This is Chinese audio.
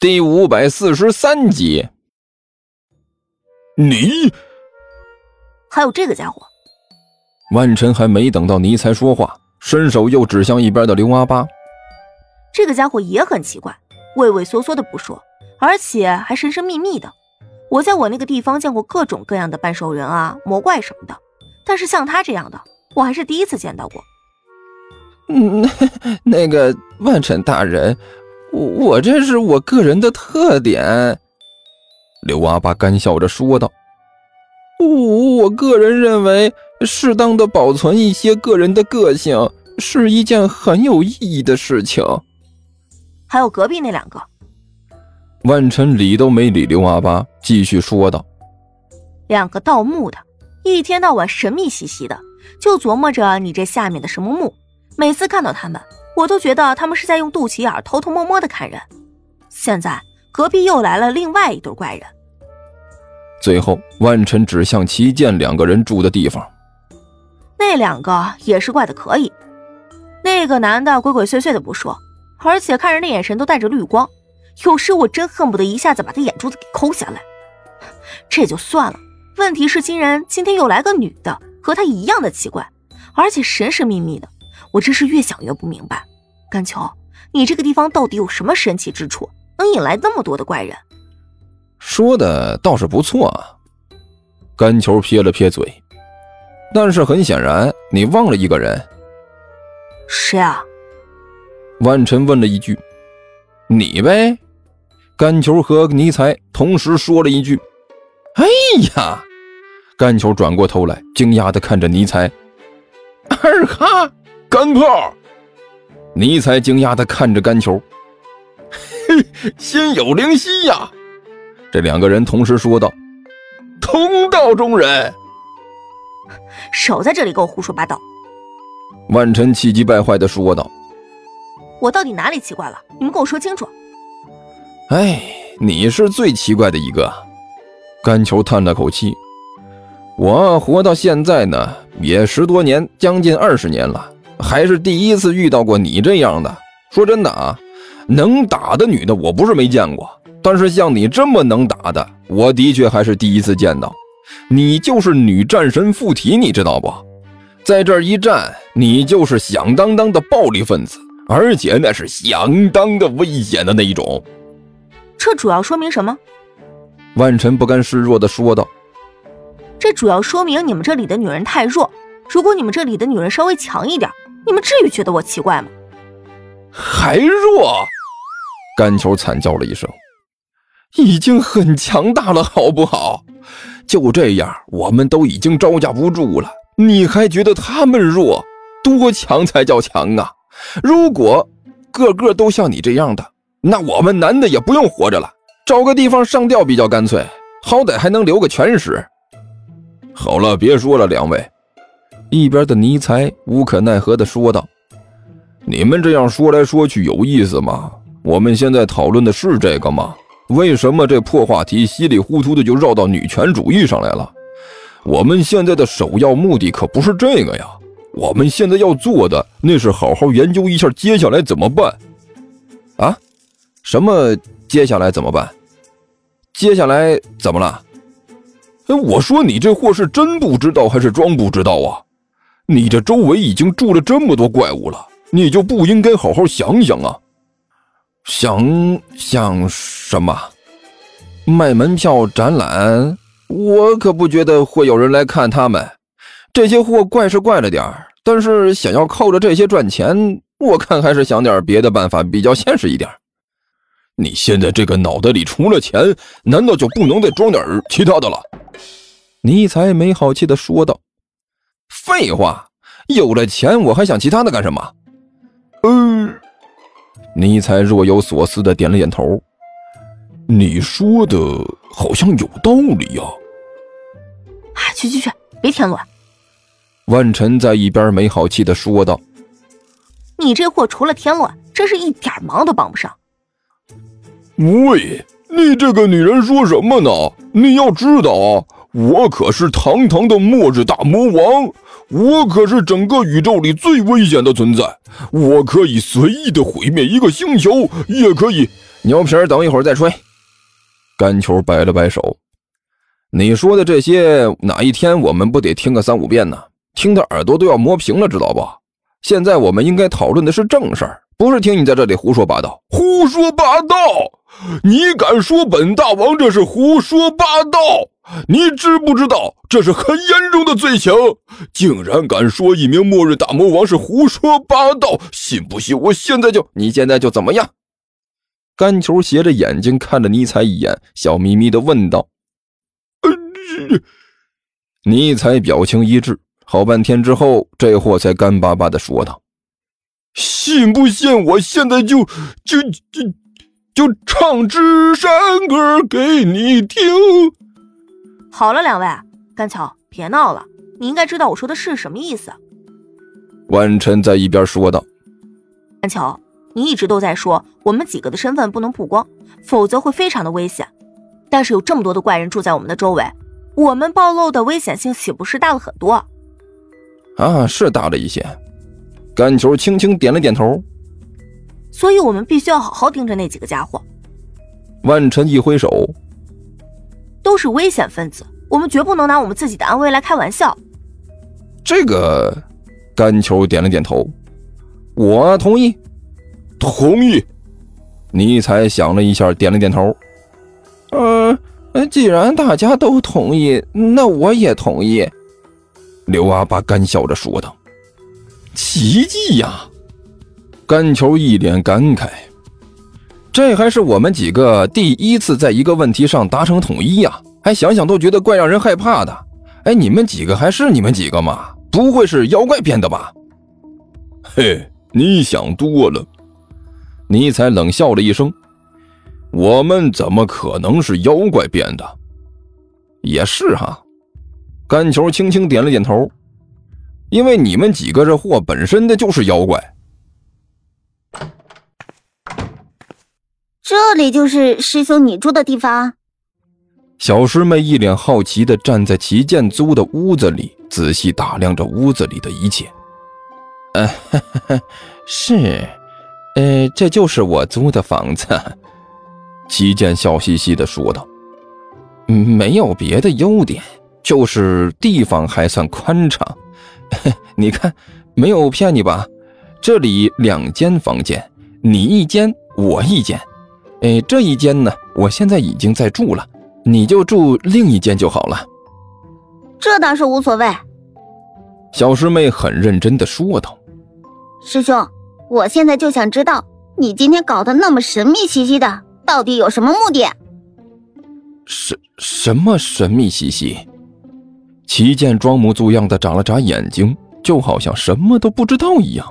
第五百四十三集。你还有这个家伙。万晨还没等到尼才说话，伸手又指向一边的刘阿八。这个家伙也很奇怪，畏畏缩缩的不说，而且还神神秘秘的。我在我那个地方见过各种各样的半兽人啊、魔怪什么的，但是像他这样的，我还是第一次见到过。嗯，那个万晨大人，我这是我个人的特点。刘阿八干笑着说道：“我我个人认为，适当的保存一些个人的个性是一件很有意义的事情。”还有隔壁那两个。万晨理都没理刘阿八，继续说道：“两个盗墓的，一天到晚神秘兮兮的，就琢磨着你这下面的什么墓。每次看到他们，我都觉得他们是在用肚脐眼偷偷摸摸的看人。现在隔壁又来了另外一对怪人。”最后，万晨指向齐剑两个人住的地方。那两个也是怪的可以，那个男的鬼鬼祟祟的不说，而且看人的眼神都带着绿光。有时我真恨不得一下子把他眼珠子给抠下来，这就算了。问题是，竟然今天又来个女的，和他一样的奇怪，而且神神秘秘的。我真是越想越不明白，甘秋，你这个地方到底有什么神奇之处，能引来那么多的怪人？说的倒是不错啊。甘球撇了撇嘴，但是很显然，你忘了一个人。谁啊？万晨问了一句。你呗，甘球和尼才同时说了一句：“哎呀！”甘球转过头来，惊讶的看着尼才。二哈，干炮！尼才惊讶的看着甘球。嘿，心有灵犀呀！这两个人同时说道：“同道中人。”少在这里给我胡说八道！万晨气急败坏的说道。我到底哪里奇怪了？你们跟我说清楚。哎，你是最奇怪的一个。甘球叹了口气。我活到现在呢，也十多年，将近二十年了，还是第一次遇到过你这样的。说真的啊，能打的女的我不是没见过，但是像你这么能打的，我的确还是第一次见到。你就是女战神附体，你知道不？在这一战，你就是响当当的暴力分子。而且那是相当的危险的那一种。这主要说明什么？万晨不甘示弱的说道：“这主要说明你们这里的女人太弱。如果你们这里的女人稍微强一点，你们至于觉得我奇怪吗？”还弱？甘球惨叫了一声：“已经很强大了，好不好？就这样，我们都已经招架不住了，你还觉得他们弱？多强才叫强啊？”如果个个都像你这样的，那我们男的也不用活着了，找个地方上吊比较干脆，好歹还能留个全尸。好了，别说了，两位。一边的尼才无可奈何地说道：“你们这样说来说去有意思吗？我们现在讨论的是这个吗？为什么这破话题稀里糊涂的就绕到女权主义上来了？我们现在的首要目的可不是这个呀。”我们现在要做的，那是好好研究一下接下来怎么办，啊？什么接下来怎么办？接下来怎么了？哎，我说你这货是真不知道还是装不知道啊？你这周围已经住了这么多怪物了，你就不应该好好想想啊？想想什么？卖门票展览？我可不觉得会有人来看他们。这些货怪是怪了点，但是想要靠着这些赚钱，我看还是想点别的办法比较现实一点。你现在这个脑袋里除了钱，难道就不能再装点其他的了？尼才没好气的说道：“废话，有了钱我还想其他的干什么？”嗯，尼才若有所思的点了点头。你说的好像有道理呀。啊，去去去，别添乱。万晨在一边没好气的说道：“你这货除了添乱，真是一点忙都帮不上。”喂，你这个女人说什么呢？你要知道啊，我可是堂堂的末日大魔王，我可是整个宇宙里最危险的存在，我可以随意的毁灭一个星球，也可以，牛皮儿等一会儿再吹。干球摆了摆手，你说的这些，哪一天我们不得听个三五遍呢？听的耳朵都要磨平了，知道不？现在我们应该讨论的是正事儿，不是听你在这里胡说八道。胡说八道！你敢说本大王这是胡说八道？你知不知道这是很严重的罪行？竟然敢说一名末日大魔王是胡说八道！信不信我现在就……你现在就怎么样？干球斜着眼睛看了尼采一眼，笑眯眯的问道：“呃，尼采表情一滞。”好半天之后，这货才干巴巴的说道：“信不信我现在就就就就唱支山歌给你听？”好了，两位，甘桥，别闹了。你应该知道我说的是什么意思。万晨在一边说道：“甘桥，你一直都在说我们几个的身份不能曝光，否则会非常的危险。但是有这么多的怪人住在我们的周围，我们暴露的危险性岂不是大了很多？”啊，是大了一些。甘球轻轻点了点头。所以我们必须要好好盯着那几个家伙。万晨一挥手，都是危险分子，我们绝不能拿我们自己的安危来开玩笑。这个，甘球点了点头，我同意，同意。尼采想了一下，点了点头。嗯，既然大家都同意，那我也同意。刘阿八干笑着说道：“奇迹呀！”甘球一脸感慨：“这还是我们几个第一次在一个问题上达成统一呀！还想想都觉得怪让人害怕的。哎，你们几个还是你们几个吗？不会是妖怪变的吧？”“嘿，你想多了。”尼采冷笑了一声：“我们怎么可能是妖怪变的？也是哈。”甘球轻轻点了点头，因为你们几个这货本身的就是妖怪。这里就是师兄你住的地方。小师妹一脸好奇的站在齐建租的屋子里，仔细打量着屋子里的一切。呃，是，呃，这就是我租的房子。齐建笑嘻嘻的说道：“没有别的优点。”就是地方还算宽敞，你看，没有骗你吧？这里两间房间，你一间，我一间。哎，这一间呢，我现在已经在住了，你就住另一间就好了。这倒是无所谓。小师妹很认真的说道：“师兄，我现在就想知道，你今天搞得那么神秘兮兮的，到底有什么目的？什什么神秘兮兮？”齐建装模作样的眨了眨眼睛，就好像什么都不知道一样。